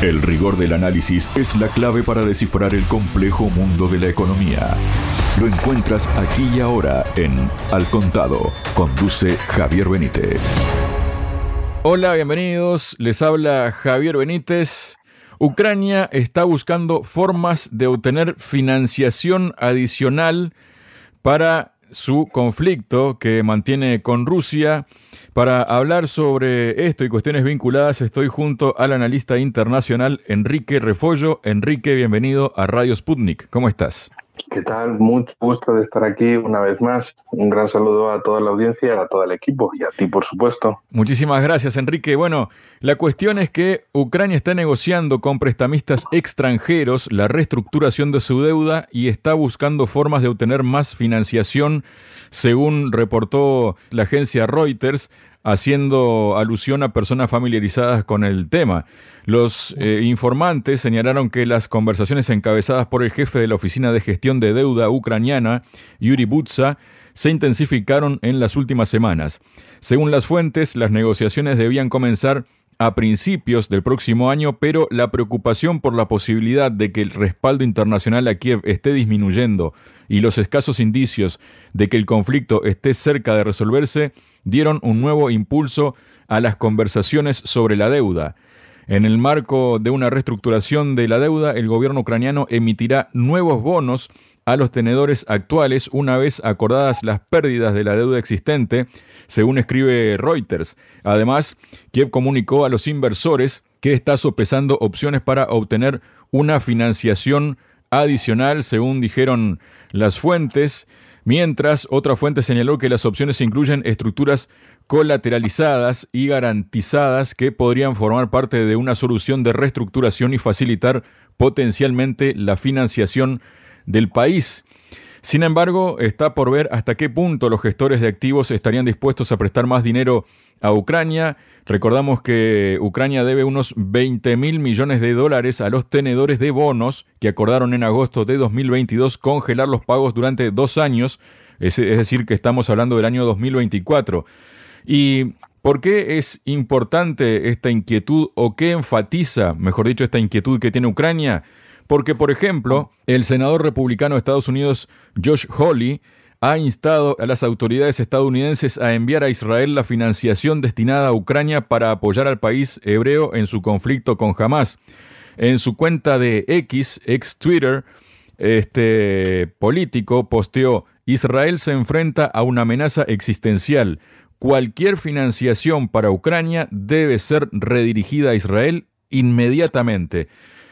El rigor del análisis es la clave para descifrar el complejo mundo de la economía. Lo encuentras aquí y ahora en Al Contado. Conduce Javier Benítez. Hola, bienvenidos. Les habla Javier Benítez. Ucrania está buscando formas de obtener financiación adicional para su conflicto que mantiene con Rusia. Para hablar sobre esto y cuestiones vinculadas, estoy junto al analista internacional Enrique Refollo. Enrique, bienvenido a Radio Sputnik. ¿Cómo estás? ¿Qué tal? Mucho gusto de estar aquí una vez más. Un gran saludo a toda la audiencia, a todo el equipo y a ti, por supuesto. Muchísimas gracias, Enrique. Bueno, la cuestión es que Ucrania está negociando con prestamistas extranjeros la reestructuración de su deuda y está buscando formas de obtener más financiación, según reportó la agencia Reuters haciendo alusión a personas familiarizadas con el tema. Los eh, informantes señalaron que las conversaciones encabezadas por el jefe de la Oficina de Gestión de Deuda ucraniana, Yuri Butsa, se intensificaron en las últimas semanas. Según las fuentes, las negociaciones debían comenzar a principios del próximo año, pero la preocupación por la posibilidad de que el respaldo internacional a Kiev esté disminuyendo y los escasos indicios de que el conflicto esté cerca de resolverse dieron un nuevo impulso a las conversaciones sobre la deuda. En el marco de una reestructuración de la deuda, el gobierno ucraniano emitirá nuevos bonos a los tenedores actuales una vez acordadas las pérdidas de la deuda existente, según escribe Reuters. Además, Kiev comunicó a los inversores que está sopesando opciones para obtener una financiación adicional, según dijeron las fuentes, mientras otra fuente señaló que las opciones incluyen estructuras colateralizadas y garantizadas que podrían formar parte de una solución de reestructuración y facilitar potencialmente la financiación del país. Sin embargo, está por ver hasta qué punto los gestores de activos estarían dispuestos a prestar más dinero a Ucrania. Recordamos que Ucrania debe unos 20 mil millones de dólares a los tenedores de bonos que acordaron en agosto de 2022 congelar los pagos durante dos años, es, decir, que estamos hablando del año 2024. ¿Y por qué es importante esta inquietud o qué enfatiza, mejor dicho, esta inquietud que tiene Ucrania? Porque, por ejemplo, el senador republicano de Estados Unidos, Josh Hawley, ha instado a las autoridades estadounidenses a enviar a Israel la financiación destinada a Ucrania para apoyar al país hebreo en su conflicto con Hamas. En su cuenta de X, ex Twitter, este político posteó, Israel se enfrenta a una amenaza existencial. Cualquier financiación para Ucrania debe ser redirigida a Israel inmediatamente.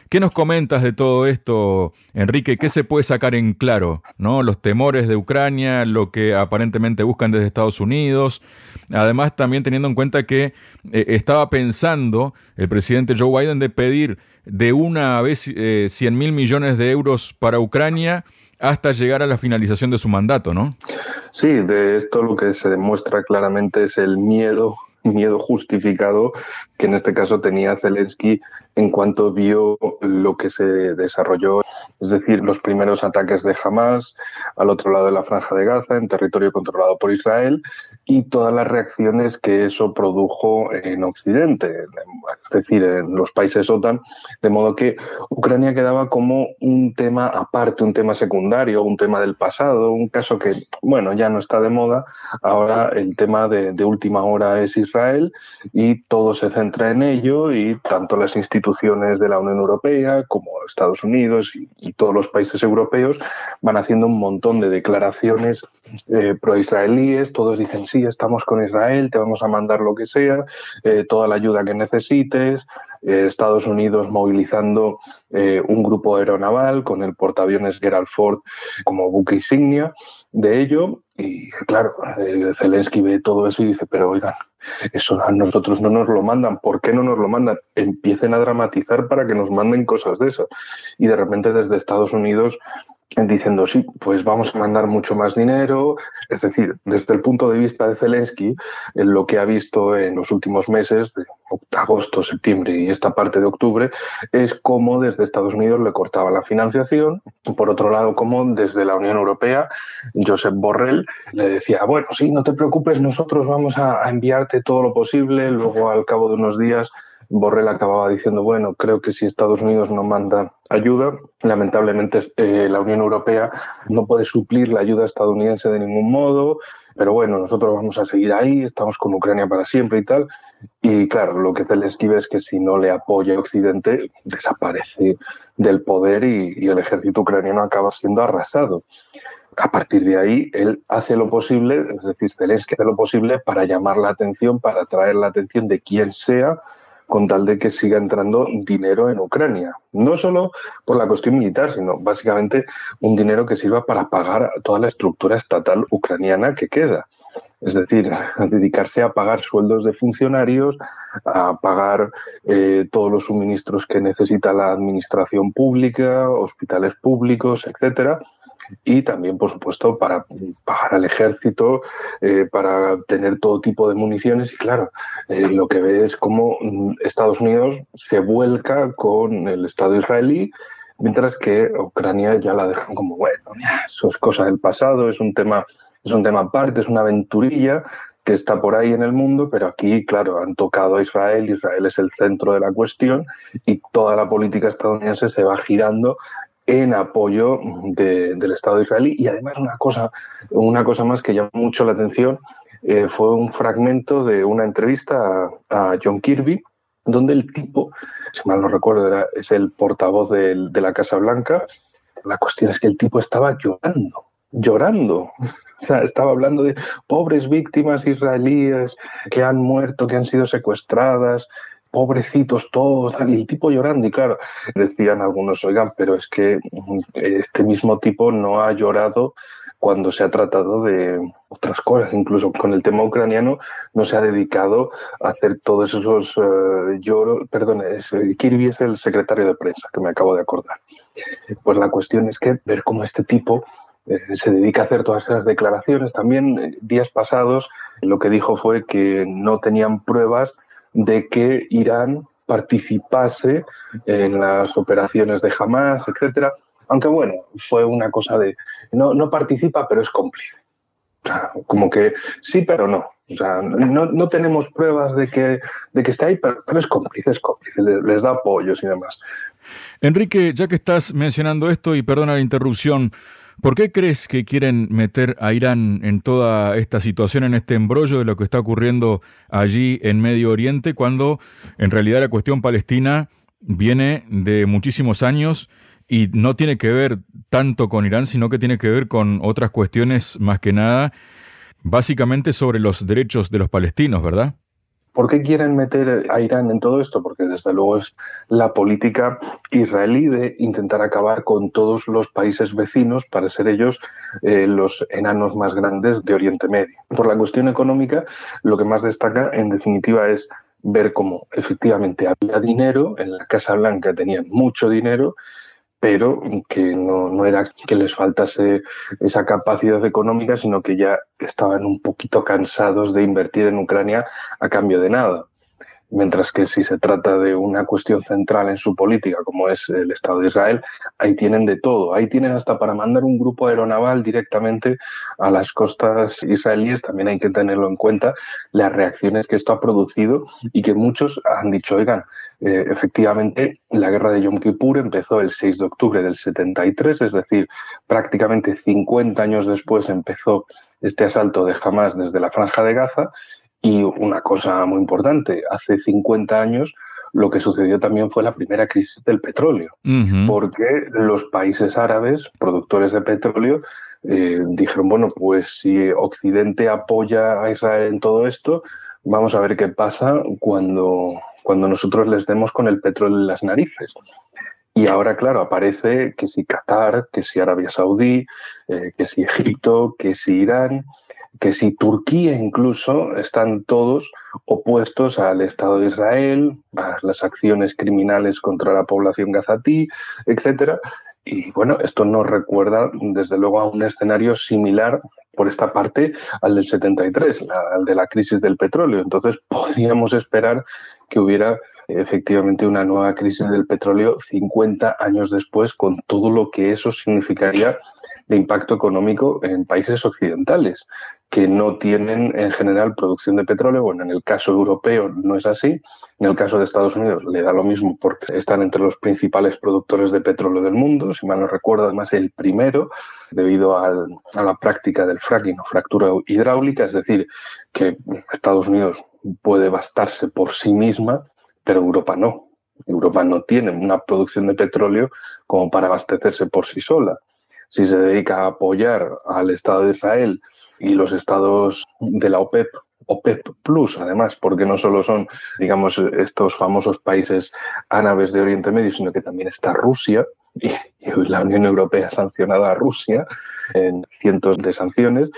¿Qué nos comentas de todo esto, Enrique? ¿Qué se puede sacar en claro? ¿No? Los temores de Ucrania, lo que aparentemente buscan desde Estados Unidos. Además, también teniendo en cuenta que eh, estaba pensando el presidente Joe Biden de pedir de una vez 100 eh, mil millones de euros para Ucrania hasta llegar a la finalización de su mandato, ¿no? Sí, de esto lo que se demuestra claramente es el miedo miedo justificado que en este caso tenía Zelensky en cuanto vio lo que se desarrolló, es decir, los primeros ataques de Hamas al otro lado de la franja de Gaza, en territorio controlado por Israel, y todas las reacciones que eso produjo en Occidente, es decir, en los países OTAN, de modo que Ucrania quedaba como un tema aparte, un tema secundario, un tema del pasado, un caso que, bueno, ya no está de moda, ahora el tema de, de última hora es Israel y todo se centra en ello y tanto las instituciones instituciones de la Unión Europea, como Estados Unidos y, todos los países europeos, van haciendo un montón de declaraciones eh, pro-israelíes. Todos dicen, sí, estamos con Israel, te vamos a mandar lo que sea, eh, toda la ayuda que necesites. Eh, Estados Unidos movilizando un grupo aeronaval con el portaaviones Gerald Ford como buque insignia de ello. Y claro, Zelensky ve todo eso y dice, pero oigan, eso a nosotros no nos lo mandan. ¿Por qué no nos lo mandan? Empiecen a dramatizar para que nos manden cosas de esas. Y de repente desde Estados Unidos diciendo, sí, pues vamos a mandar mucho más dinero. Es decir, desde el punto de vista de Zelensky, en lo que ha visto en los últimos meses, de agosto, septiembre y esta parte de octubre, es cómo desde Estados Unidos le cortaba la financiación. Por otro lado, cómo desde la Unión Europea, Josep Borrell le decía, bueno, sí, no te preocupes, nosotros vamos a enviarte todo lo posible. Luego, al cabo de unos días, Borrell acababa diciendo, bueno, creo que si Estados Unidos no manda ayuda, lamentablemente eh, la Unión Europea no puede suplir la ayuda estadounidense de ningún modo, pero bueno, nosotros vamos a seguir ahí, estamos con Ucrania para siempre y tal. Y claro, lo que Zelensky ve es que si no le apoya Occidente, desaparece del poder y, el ejército ucraniano acaba siendo arrasado. A partir de ahí, él hace lo posible, es decir, Zelensky hace lo posible para llamar la atención, para atraer la atención de quien sea, con tal de que siga entrando dinero en Ucrania. No solo por la cuestión militar, sino básicamente un dinero que sirva para pagar toda la estructura estatal ucraniana que queda. Es decir, dedicarse a pagar sueldos de funcionarios, a pagar eh, todos los suministros que necesita la administración pública, hospitales públicos, etcétera, y también, por supuesto, para pagar al ejército, eh, para tener todo tipo de municiones. Y claro, eh, lo que ve es cómo mm, Estados Unidos se vuelca con el Estado israelí, mientras que Ucrania ya la dejan como, bueno, eso es cosa del pasado, es un tema, es un tema aparte, es una aventurilla que está por ahí en el mundo, pero aquí, claro, han tocado a Israel, Israel es el centro de la cuestión y toda la política estadounidense se va girando en apoyo del Estado israelí. Y además una cosa, una cosa más que llamó mucho la atención eh, fue un fragmento de una entrevista a, John Kirby, donde el tipo, si mal no recuerdo, era, es el portavoz de, la Casa Blanca. La cuestión es que el tipo estaba llorando, llorando. O sea, estaba hablando de pobres víctimas israelíes que han muerto, que han sido secuestradas, pobrecitos todos, el tipo llorando, y claro, decían algunos, oigan, pero es que mm, este mismo tipo no ha llorado cuando se ha tratado de otras cosas, incluso con el tema ucraniano no se ha dedicado a hacer todos esos eh, lloros, perdón, Kirby es el secretario de prensa, que me acabo de acordar. Pues la cuestión es que ver cómo este tipo eh, se dedica a hacer todas esas declaraciones. También eh, días pasados lo que dijo fue que no tenían pruebas de que Irán participase en las operaciones de Hamas, etcétera. Aunque bueno, fue una cosa de no, no participa, pero es cómplice. como que sí, pero no. O sea, no, no tenemos pruebas de que, de que esté ahí, pero, es cómplice, es cómplice, les, da apoyos y demás. Enrique, ya que estás mencionando esto, y perdona la interrupción, ¿Por qué crees que quieren meter a Irán en toda esta situación, en este embrollo de lo que está ocurriendo allí en Medio Oriente, cuando en realidad la cuestión palestina viene de muchísimos años y no tiene que ver tanto con Irán, sino que tiene que ver con otras cuestiones más que nada, básicamente sobre los derechos de los palestinos, ¿verdad? ¿Por qué quieren meter a Irán en todo esto? Porque desde luego es la política israelí de intentar acabar con todos los países vecinos para ser ellos eh, los enanos más grandes de Oriente Medio. Por la cuestión económica, lo que más destaca en definitiva es ver cómo efectivamente había dinero, en la Casa Blanca tenían mucho dinero, pero que no, no, era que les faltase esa capacidad económica, sino que ya estaban un poquito cansados de invertir en Ucrania a cambio de nada mientras que si se trata de una cuestión central en su política, como es el Estado de Israel, ahí tienen de todo. Ahí tienen hasta para mandar un grupo aeronaval directamente a las costas israelíes. También hay que tenerlo en cuenta las reacciones que esto ha producido y que muchos han dicho, oigan, eh, efectivamente la guerra de Yom Kippur empezó el 6 de octubre del 73, es decir, prácticamente 50 años después empezó este asalto de Hamas desde la franja de Gaza y una cosa muy importante, hace 50 años lo que sucedió también fue la primera crisis del petróleo, porque los países árabes, productores de petróleo, eh, dijeron, bueno, pues si Occidente apoya a Israel en todo esto, vamos a ver qué pasa cuando, cuando nosotros les demos con el petróleo en las narices. Y ahora, claro, aparece que si Qatar, que si Arabia Saudí, eh, que si Egipto, que si Irán, que si Turquía incluso están todos opuestos al Estado de Israel, a las acciones criminales contra la población gazatí, etcétera. Y bueno, esto nos recuerda desde luego a un escenario similar por esta parte al del 73, al de la crisis del petróleo. Entonces podríamos esperar que hubiera efectivamente una nueva crisis del petróleo 50 años después con todo lo que eso significaría de impacto económico en países occidentales que no tienen en general producción de petróleo. Bueno, en el caso europeo no es así. En el caso de Estados Unidos le da lo mismo porque están entre los principales productores de petróleo del mundo. Si mal no recuerdo, además el primero debido a la práctica del fracking o fractura hidráulica, es decir, que Estados Unidos puede bastarse por sí misma, pero Europa no. Europa no tiene una producción de petróleo como para abastecerse por sí sola. Si se dedica a apoyar al Estado de Israel y los estados de la OPEP, OPEP Plus, además, porque no solo son, digamos, estos famosos países árabes de Oriente Medio, sino que también está Rusia, y, la Unión Europea ha sancionado a Rusia en cientos de sanciones,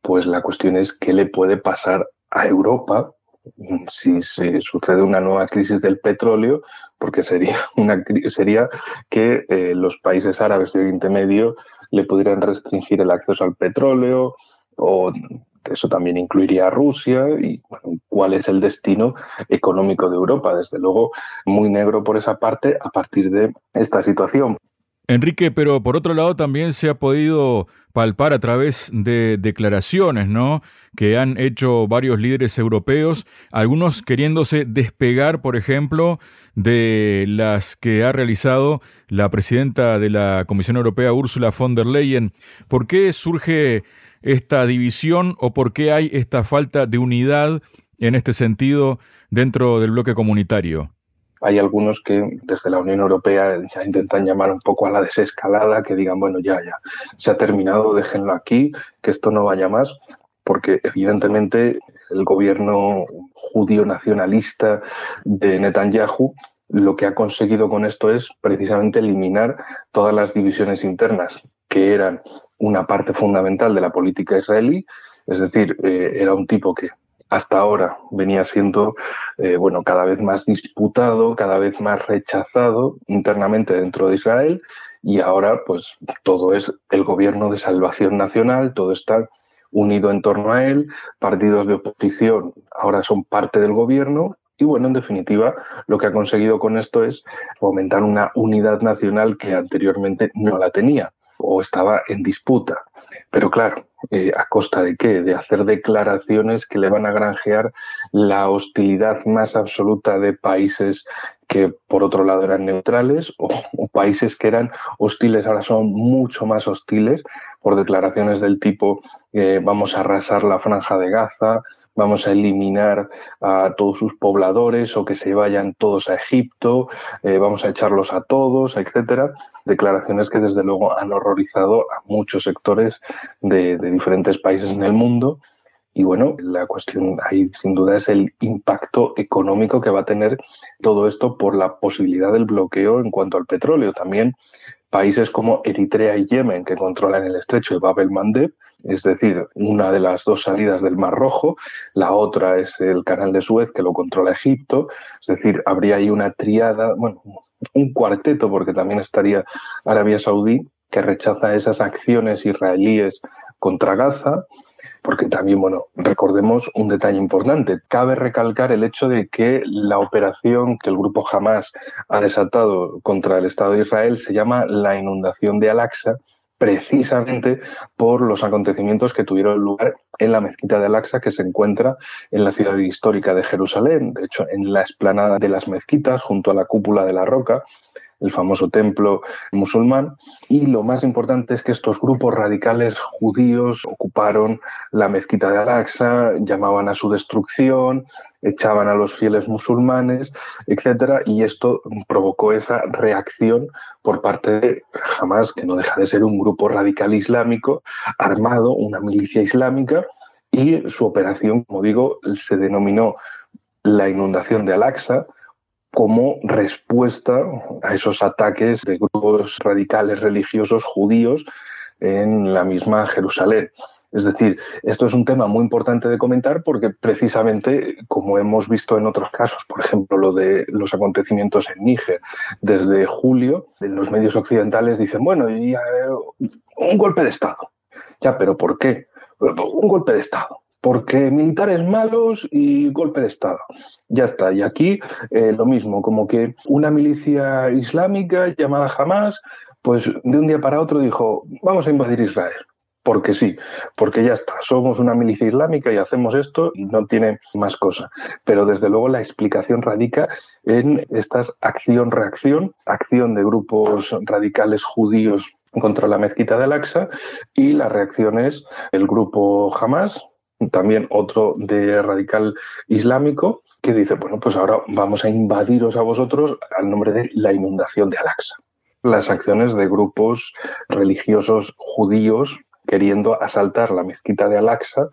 pues la cuestión es qué le puede pasar a Europa si se sucede una nueva crisis del petróleo, porque sería, una, sería que eh, los países árabes de Oriente Medio le pudieran restringir el acceso al petróleo o eso también incluiría a Rusia y cuál es el destino económico de Europa. Desde luego, muy negro por esa parte a partir de esta situación. Enrique, pero por otro lado también se ha podido palpar a través de declaraciones, ¿no? Que han hecho varios líderes europeos, algunos queriéndose despegar, por ejemplo, de las que ha realizado la presidenta de la Comisión Europea, Ursula von der Leyen. ¿Por qué surge esta división o por qué hay esta falta de unidad en este sentido dentro del bloque comunitario? Hay algunos que desde la Unión Europea ya intentan llamar un poco a la desescalada, que digan, bueno, ya, ya, se ha terminado, déjenlo aquí, que esto no vaya más, porque evidentemente el gobierno judío nacionalista de Netanyahu lo que ha conseguido con esto es precisamente eliminar todas las divisiones internas que eran una parte fundamental de la política israelí, es decir, eh, era un tipo que hasta ahora venía siendo eh, bueno, cada vez más disputado, cada vez más rechazado internamente dentro de Israel y ahora pues todo es el gobierno de salvación nacional, todo está unido en torno a él, partidos de oposición ahora son parte del gobierno y bueno, en definitiva, lo que ha conseguido con esto es fomentar una unidad nacional que anteriormente no la tenía o estaba en disputa. Pero claro, eh, ¿a costa de qué? De hacer declaraciones que le van a granjear la hostilidad más absoluta de países que por otro lado eran neutrales o, países que eran hostiles ahora son mucho más hostiles por declaraciones del tipo eh, vamos a arrasar la franja de Gaza, vamos a eliminar a todos sus pobladores o que se vayan todos a Egipto, eh, vamos a echarlos a todos, etcétera. Declaraciones que desde luego han horrorizado a muchos sectores de, diferentes países en el mundo. Y bueno, la cuestión ahí sin duda es el impacto económico que va a tener todo esto por la posibilidad del bloqueo en cuanto al petróleo. También países como Eritrea y Yemen, que controlan el estrecho de Bab el-Mandeb, es decir, una de las dos salidas del Mar Rojo, la otra es el Canal de Suez que lo controla Egipto, es decir, habría ahí una triada, bueno, un cuarteto, porque también estaría Arabia Saudí, que rechaza esas acciones israelíes contra Gaza, porque también, bueno, recordemos un detalle importante. Cabe recalcar el hecho de que la operación que el grupo Hamas ha desatado contra el Estado de Israel se llama la inundación de Al-Aqsa, precisamente por los acontecimientos que tuvieron lugar en la mezquita de Al-Aqsa que se encuentra en la ciudad histórica de Jerusalén, de hecho en la explanada de las mezquitas junto a la cúpula de la roca, el famoso templo musulmán. Y lo más importante es que estos grupos radicales judíos ocuparon la mezquita de Al-Aqsa, llamaban a su destrucción, echaban a los fieles musulmanes, etcétera, y esto provocó esa reacción por parte de Hamas, que no deja de ser un grupo radical islámico armado, una milicia islámica, y su operación, como digo, se denominó la inundación de Al-Aqsa, como respuesta a esos ataques de grupos radicales religiosos judíos en la misma Jerusalén. Es decir, esto es un tema muy importante de comentar porque precisamente, como hemos visto en otros casos, por ejemplo, lo de los acontecimientos en Níger, desde julio, en los medios occidentales dicen, bueno, y, un golpe de Estado. Ya, pero ¿por qué? Un golpe de Estado porque militares malos y golpe de Estado. Ya está. Y aquí eh, lo mismo, como que una milicia islámica llamada Hamas pues de un día para otro dijo, vamos a invadir Israel porque sí, porque ya está, somos una milicia islámica y hacemos esto y no tiene más cosa. Pero desde luego la explicación radica en estas acción-reacción, acción de grupos radicales judíos contra la mezquita de Al-Aqsa y las reacciones el grupo Hamas, también otro de radical islámico, que dice, bueno, pues ahora vamos a invadiros a vosotros al nombre de la inundación de Al-Aqsa las acciones de grupos religiosos judíos queriendo asaltar la mezquita de Al-Aqsa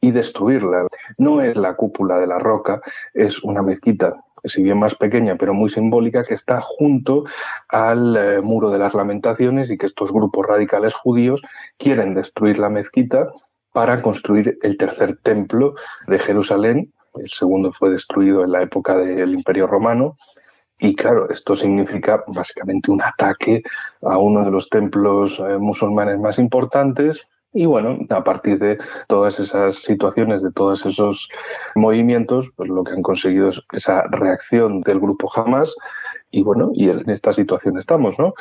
y destruirla. No es la cúpula de la roca, es una mezquita si bien más pequeña, pero muy simbólica, que está junto al eh, muro de las lamentaciones y que estos grupos radicales judíos quieren destruir la mezquita para construir el tercer templo de Jerusalén. El segundo fue destruido en la época del Imperio Romano y claro, esto significa básicamente un ataque a uno de los templos eh, musulmanes más importantes. Y bueno, a partir de todas esas situaciones, de todos esos movimientos, pues lo que han conseguido es esa reacción del grupo Hamas. Y bueno, y en esta situación estamos, ¿no?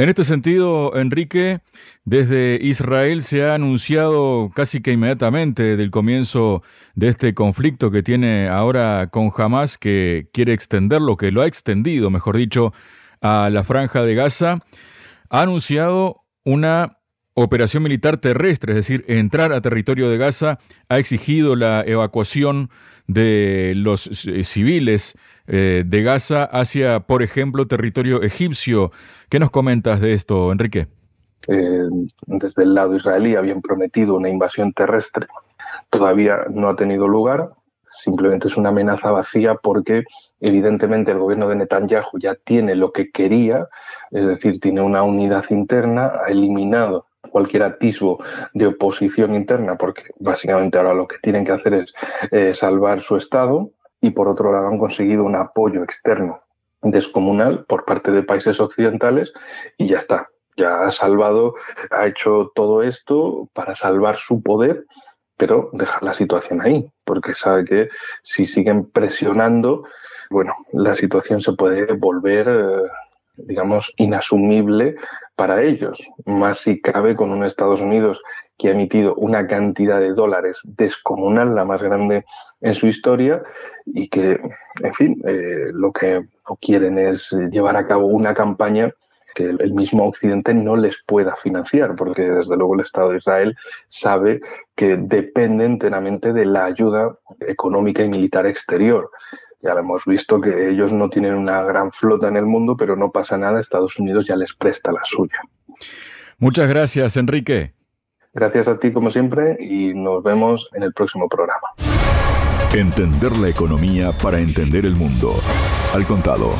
En este sentido, Enrique, desde Israel se ha anunciado casi que inmediatamente del comienzo de este conflicto que tiene ahora con Hamas, que quiere extenderlo, que lo ha extendido, mejor dicho, a la franja de Gaza, ha anunciado una operación militar terrestre, es decir, entrar a territorio de Gaza, ha exigido la evacuación de los eh, civiles eh, de Gaza hacia, por ejemplo, territorio egipcio. ¿Qué nos comentas de esto, Enrique? Eh, desde el lado israelí habían prometido una invasión terrestre. Todavía no ha tenido lugar. Simplemente es una amenaza vacía porque evidentemente el gobierno de Netanyahu ya tiene lo que quería, es decir, tiene una unidad interna, ha eliminado cualquier atisbo de oposición interna, porque básicamente ahora lo que tienen que hacer es eh, salvar su Estado y por otro lado han conseguido un apoyo externo descomunal por parte de países occidentales y ya está. Ya ha salvado, ha hecho todo esto para salvar su poder, pero dejar la situación ahí, porque sabe que si siguen presionando, bueno, la situación se puede volver eh, digamos, inasumible para ellos, más si cabe con un Estados Unidos que ha emitido una cantidad de dólares descomunal, la más grande en su historia, y que, en fin, eh, lo que quieren es llevar a cabo una campaña que el mismo Occidente no les pueda financiar, porque desde luego el Estado de Israel sabe que depende enteramente de la ayuda económica y militar exterior. Ya lo hemos visto que ellos no tienen una gran flota en el mundo, pero no pasa nada, Estados Unidos ya les presta la suya. Muchas gracias, Enrique. Gracias a ti como siempre y nos vemos en el próximo programa. Entender la economía para entender el mundo. Al contado.